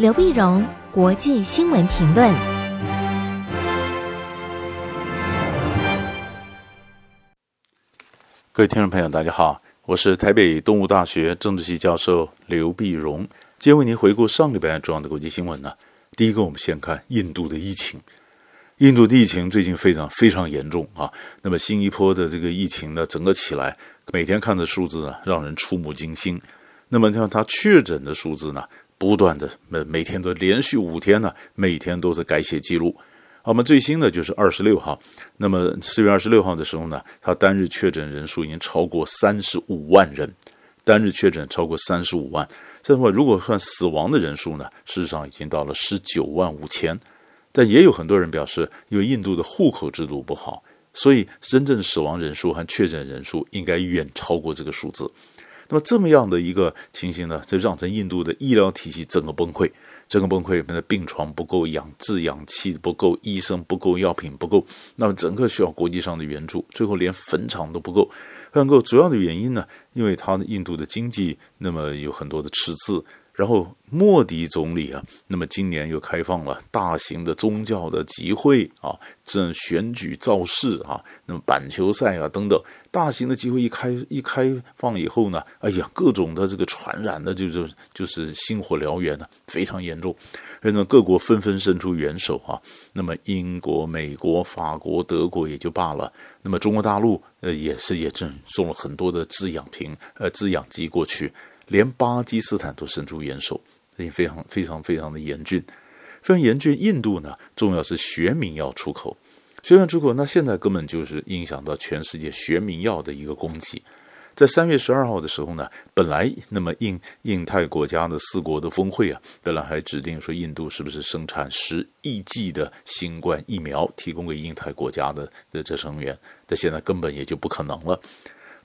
刘碧荣，国际新闻评论。各位听众朋友，大家好，我是台北东吴大学政治系教授刘碧荣，今天为您回顾上礼拜重要的国际新闻呢。第一个，我们先看印度的疫情。印度的疫情最近非常非常严重啊。那么新一波的这个疫情呢，整个起来，每天看的数字呢，让人触目惊心。那么像他确诊的数字呢，不断的每每天都连续五天呢，每天都是改写记录。我们最新的就是二十六号，那么四月二十六号的时候呢，他单日确诊人数已经超过三十五万人，单日确诊超过三十五万。这话如果算死亡的人数呢，事实上已经到了十九万五千。但也有很多人表示，因为印度的户口制度不好，所以真正死亡人数和确诊人数应该远超过这个数字。那么这么样的一个情形呢，就让成印度的医疗体系整个崩溃，整个崩溃，那病床不够，氧制氧气不够，医生不够，药品不够，那么整个需要国际上的援助，最后连坟场都不够。不够，主要的原因呢，因为它印度的经济那么有很多的赤字。然后莫迪总理啊，那么今年又开放了大型的宗教的集会啊，这选举造势啊，那么板球赛啊等等，大型的集会一开一开放以后呢，哎呀，各种的这个传染的，就是就是星火燎原呢，非常严重。所以呢，各国纷纷伸出援手啊，那么英国、美国、法国、德国也就罢了，那么中国大陆呃也是也正送了很多的滋养瓶呃滋养剂过去。连巴基斯坦都伸出援手，这也非常非常非常的严峻，非常严峻。印度呢，重要是学名药出口，学名出口，那现在根本就是影响到全世界学名药的一个供给。在三月十二号的时候呢，本来那么印印太国家的四国的峰会啊，本来还指定说印度是不是生产十亿剂的新冠疫苗，提供给印太国家的的这成员，但现在根本也就不可能了。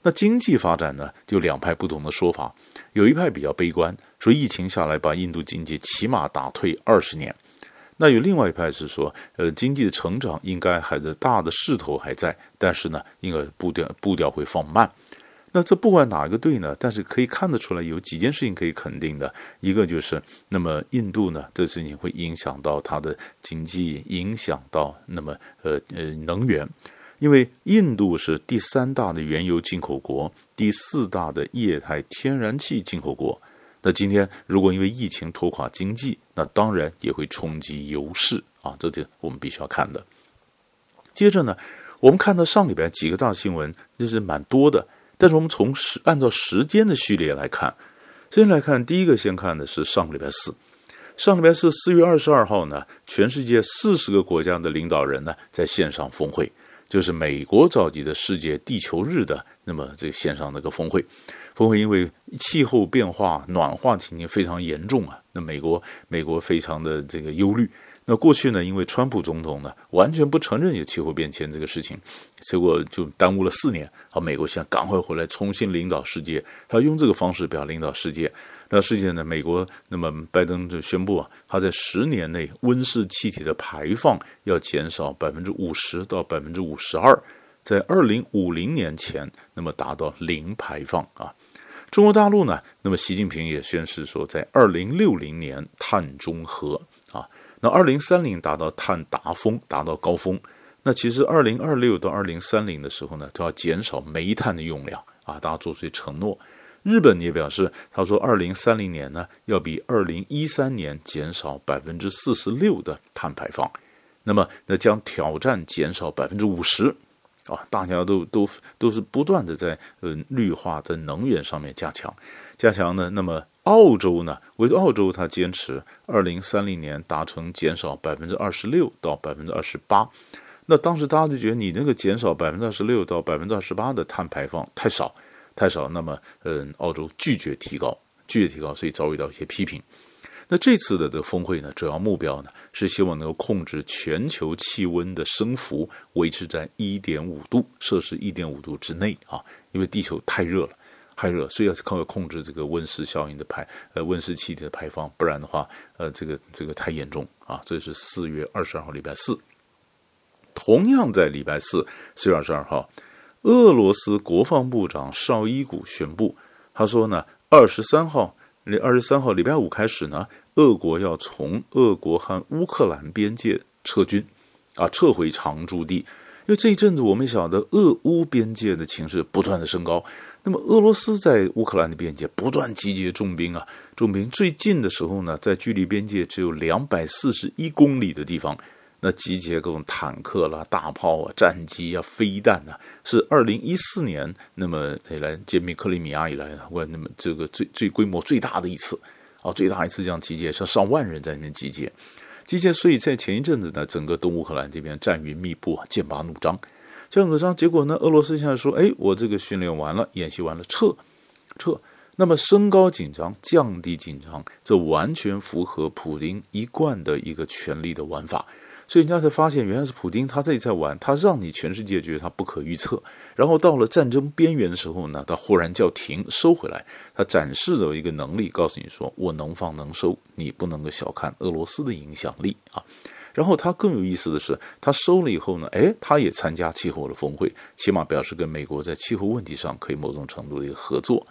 那经济发展呢，就两派不同的说法。有一派比较悲观，说疫情下来把印度经济起码打退二十年。那有另外一派是说，呃，经济的成长应该还是大的势头还在，但是呢，应该步调步调会放慢。那这不管哪一个对呢，但是可以看得出来有几件事情可以肯定的，一个就是，那么印度呢，这事情会影响到它的经济，影响到那么呃呃能源。因为印度是第三大的原油进口国，第四大的液态天然气进口国。那今天如果因为疫情拖垮经济，那当然也会冲击油市啊，这点我们必须要看的。接着呢，我们看到上礼拜几个大新闻，就是蛮多的。但是我们从时按照时间的序列来看，先来看第一个，先看的是上个礼拜四。上礼拜四四月二十二号呢，全世界四十个国家的领导人呢在线上峰会。就是美国召集的世界地球日的那么这线上那个峰会，峰会因为气候变化暖化情形非常严重啊，那美国美国非常的这个忧虑。那过去呢，因为川普总统呢完全不承认有气候变迁这个事情，结果就耽误了四年。好，美国现在赶快回来重新领导世界，他用这个方式表领导世界。那世界呢，美国那么拜登就宣布啊，他在十年内温室气体的排放要减少百分之五十到百分之五十二，在二零五零年前那么达到零排放啊。中国大陆呢，那么习近平也宣示说，在二零六零年碳中和啊。那二零三零达到碳达峰，达到高峰。那其实二零二六到二零三零的时候呢，都要减少煤炭的用量啊，大家做出承诺。日本也表示，他说二零三零年呢，要比二零一三年减少百分之四十六的碳排放。那么，那将挑战减少百分之五十啊！大家都都都是不断的在呃绿化在能源上面加强加强呢。那么。澳洲呢，唯独澳洲，它坚持二零三零年达成减少百分之二十六到百分之二十八。那当时大家就觉得你那个减少百分之二十六到百分之二十八的碳排放太少，太少。那么，嗯，澳洲拒绝提高，拒绝提高，所以遭遇到一些批评。那这次的这个峰会呢，主要目标呢是希望能够控制全球气温的升幅维持在一点五度摄氏一点五度之内啊，因为地球太热了。太热，所以要靠控制这个温室效应的排，呃，温室气体的排放，不然的话，呃，这个这个太严重啊。这是四月二十二号，礼拜四。同样在礼拜四，四月二十二号，俄罗斯国防部长绍伊古宣布，他说呢，二十三号二十三号礼拜五开始呢，俄国要从俄国和乌克兰边界撤军，啊，撤回常驻地。因为这一阵子我们晓得俄乌边界的情势不断的升高，那么俄罗斯在乌克兰的边界不断集结重兵啊，重兵最近的时候呢，在距离边界只有两百四十一公里的地方。那集结各种坦克啦、大炮啊、战机啊、飞弹啊，是二零一四年那么以来兼并克里米亚以来，我那么这个最最规模最大的一次啊，最大一次这样集结，是上万人在那边集结，集结。所以在前一阵子呢，整个东乌克兰这边战云密布，剑拔弩张，剑拔弩张。结果呢，俄罗斯现在说，哎，我这个训练完了，演习完了，撤撤。那么升高紧张，降低紧张，这完全符合普京一贯的一个权力的玩法。所以人家才发现，原来是普京他自己在玩，他让你全世界觉得他不可预测，然后到了战争边缘的时候呢，他忽然叫停，收回来，他展示了一个能力，告诉你说我能放能收，你不能够小看俄罗斯的影响力啊。然后他更有意思的是，他收了以后呢，哎，他也参加气候的峰会，起码表示跟美国在气候问题上可以某种程度的一个合作，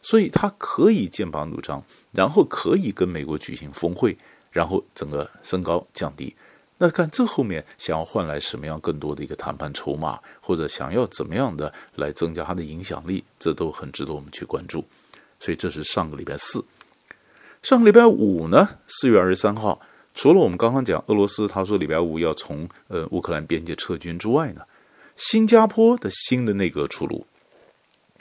所以他可以剑拔弩张，然后可以跟美国举行峰会，然后整个升高降低。那看这后面想要换来什么样更多的一个谈判筹码，或者想要怎么样的来增加它的影响力，这都很值得我们去关注。所以这是上个礼拜四，上个礼拜五呢，四月二十三号，除了我们刚刚讲俄罗斯他说礼拜五要从呃乌克兰边界撤军之外呢，新加坡的新的内阁出炉。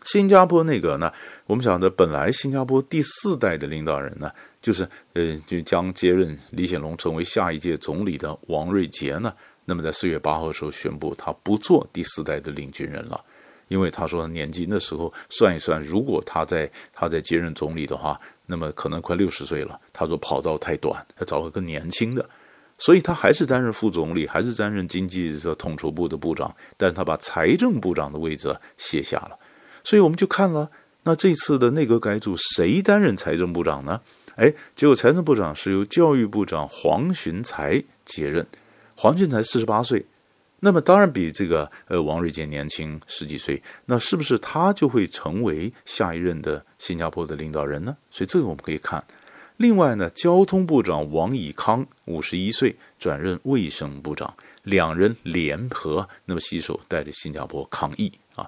新加坡内阁呢，我们讲的本来新加坡第四代的领导人呢。就是呃，就将接任李显龙成为下一届总理的王瑞杰呢，那么在四月八号的时候宣布，他不做第四代的领军人了，因为他说年纪那时候算一算，如果他在他在接任总理的话，那么可能快六十岁了。他说跑道太短，他找个更年轻的，所以他还是担任副总理，还是担任经济的统筹部的部长，但是他把财政部长的位置卸下了。所以我们就看了，那这次的内阁改组谁担任财政部长呢？哎，结果财政部长是由教育部长黄循财接任，黄循财四十八岁，那么当然比这个呃王瑞杰年轻十几岁，那是不是他就会成为下一任的新加坡的领导人呢？所以这个我们可以看。另外呢，交通部长王以康五十一岁转任卫生部长，两人联合那么携手带着新加坡抗疫啊。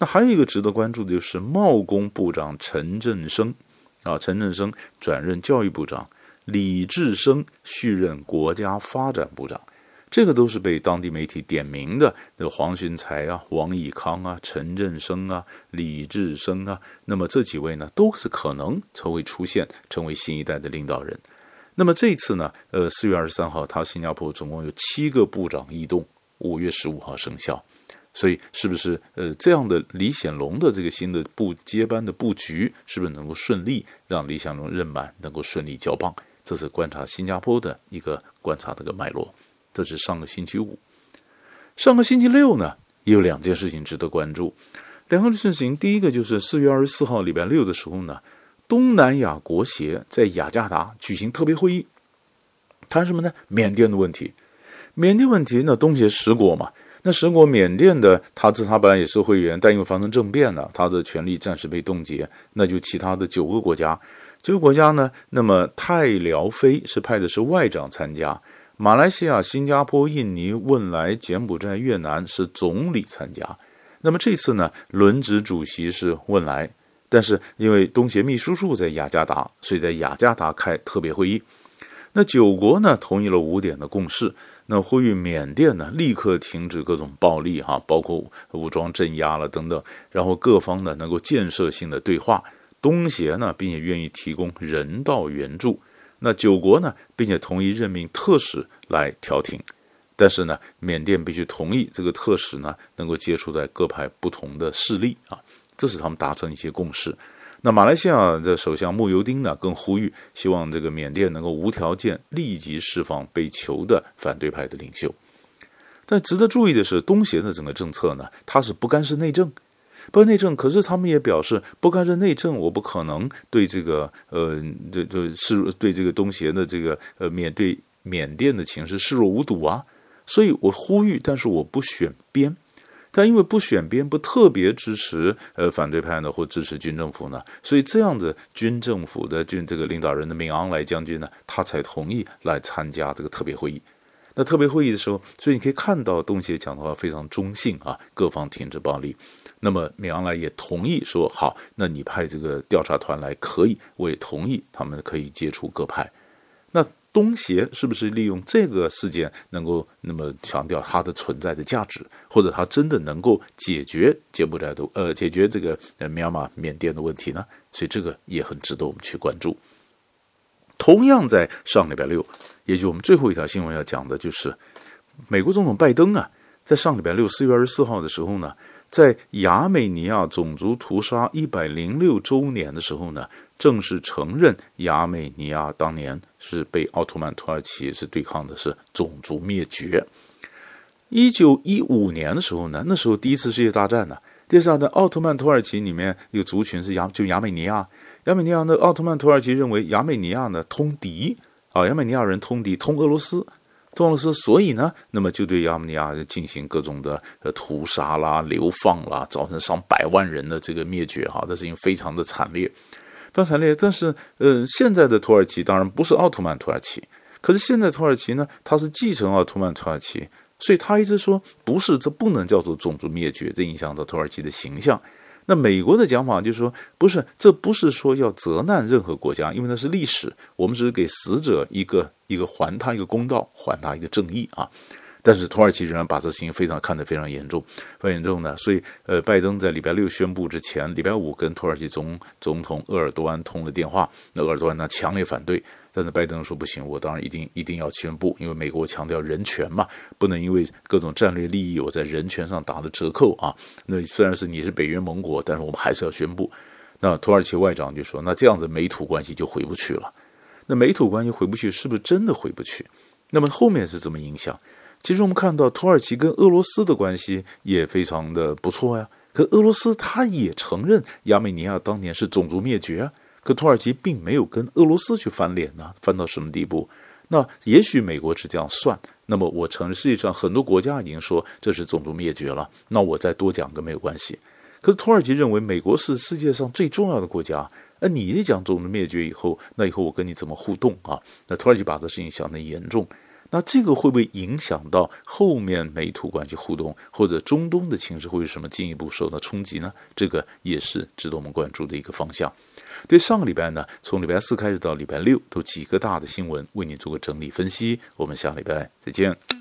那还有一个值得关注的就是贸工部长陈振声。啊，陈振声转任教育部长，李志生续任国家发展部长，这个都是被当地媒体点名的。那黄循财啊、王乙康啊、陈振声啊、李志生啊，那么这几位呢，都是可能成为出现，成为新一代的领导人。那么这一次呢，呃，四月二十三号，他新加坡总共有七个部长异动，五月十五号生效。所以，是不是呃这样的李显龙的这个新的布接班的布局，是不是能够顺利让李显龙任满能够顺利交棒？这是观察新加坡的一个观察的个脉络。这是上个星期五，上个星期六呢，也有两件事情值得关注。两个事情，第一个就是四月二十四号礼拜六的时候呢，东南亚国协在雅加达举行特别会议，谈什么呢？缅甸的问题。缅甸问题呢，东协十国嘛。那十国缅甸的，他这他本来也是会员，但因为发生政变了，他的权力暂时被冻结。那就其他的九个国家，九个国家呢，那么泰寮菲是派的是外长参加，马来西亚、新加坡、印尼、汶莱、柬埔寨、越南是总理参加。那么这次呢，轮值主席是汶莱，但是因为东协秘书处在雅加达，所以在雅加达开特别会议。那九国呢，同意了五点的共识。那呼吁缅甸呢，立刻停止各种暴力哈，包括武装镇压了等等，然后各方呢能够建设性的对话。东协呢，并且愿意提供人道援助。那九国呢，并且同意任命特使来调停，但是呢，缅甸必须同意这个特使呢能够接触在各派不同的势力啊，这是他们达成一些共识。那马来西亚的首相慕尤丁呢，更呼吁希望这个缅甸能够无条件立即释放被囚的反对派的领袖。但值得注意的是，东协的整个政策呢，它是不干涉内政，不干涉内政。可是他们也表示，不干涉内政，我不可能对这个呃，这这视对这个东协的这个呃缅对缅甸的情势视若无睹啊。所以我呼吁，但是我不选边。但因为不选边，不特别支持呃反对派呢，或支持军政府呢，所以这样的军政府的军这个领导人的敏昂莱将军呢，他才同意来参加这个特别会议。那特别会议的时候，所以你可以看到东协讲的话非常中性啊，各方停止暴力。那么敏昂莱也同意说好，那你派这个调查团来可以，我也同意他们可以接触各派。东协是不是利用这个事件能够那么强调它的存在的价值，或者它真的能够解决柬埔寨的呃解决这个呃缅马缅甸的问题呢？所以这个也很值得我们去关注。同样在上礼拜六。也就我们最后一条新闻要讲的，就是美国总统拜登啊，在上礼拜六四月二十四号的时候呢，在亚美尼亚种族屠杀一百零六周年的时候呢，正式承认亚美尼亚当年是被奥图曼土耳其是对抗的是种族灭绝。一九一五年的时候呢，那时候第一次世界大战呢，第一次奥图曼土耳其里面有族群是亚，就亚美尼亚，亚美尼亚的奥图曼土耳其认为亚美尼亚呢通敌。啊，亚美尼亚人通敌，通俄罗斯，通俄罗斯，所以呢，那么就对亚美尼亚进行各种的屠杀啦、流放啦，造成上百万人的这个灭绝哈，这事情非常的惨烈，刚才列。但是，呃，现在的土耳其当然不是奥特曼土耳其，可是现在土耳其呢，它是继承奥特曼土耳其，所以他一直说不是，这不能叫做种族灭绝，这影响到土耳其的形象。那美国的讲法就是说，不是，这不是说要责难任何国家，因为那是历史，我们只是给死者一个一个还他一个公道，还他一个正义啊。但是土耳其仍然把这事情非常看得非常严重，非常严重的。所以，呃，拜登在礼拜六宣布之前，礼拜五跟土耳其总总统鄂尔多安通了电话，那鄂尔多安呢强烈反对。但是拜登说不行，我当然一定一定要宣布，因为美国强调人权嘛，不能因为各种战略利益，我在人权上打了折扣啊。那虽然是你是北约盟国，但是我们还是要宣布。那土耳其外长就说，那这样子美土关系就回不去了。那美土关系回不去，是不是真的回不去？那么后面是怎么影响？其实我们看到土耳其跟俄罗斯的关系也非常的不错呀。可俄罗斯他也承认亚美尼亚当年是种族灭绝啊。可土耳其并没有跟俄罗斯去翻脸呢，翻到什么地步？那也许美国是这样算。那么我承认世界上很多国家已经说这是种族灭绝了，那我再多讲个没有关系。可是土耳其认为美国是世界上最重要的国家，而你一讲种族灭绝以后，那以后我跟你怎么互动啊？那土耳其把这事情想得严重。那这个会不会影响到后面美土关系互动，或者中东的情势会有什么进一步受到冲击呢？这个也是值得我们关注的一个方向。对上个礼拜呢，从礼拜四开始到礼拜六，都几个大的新闻为你做个整理分析。我们下礼拜再见。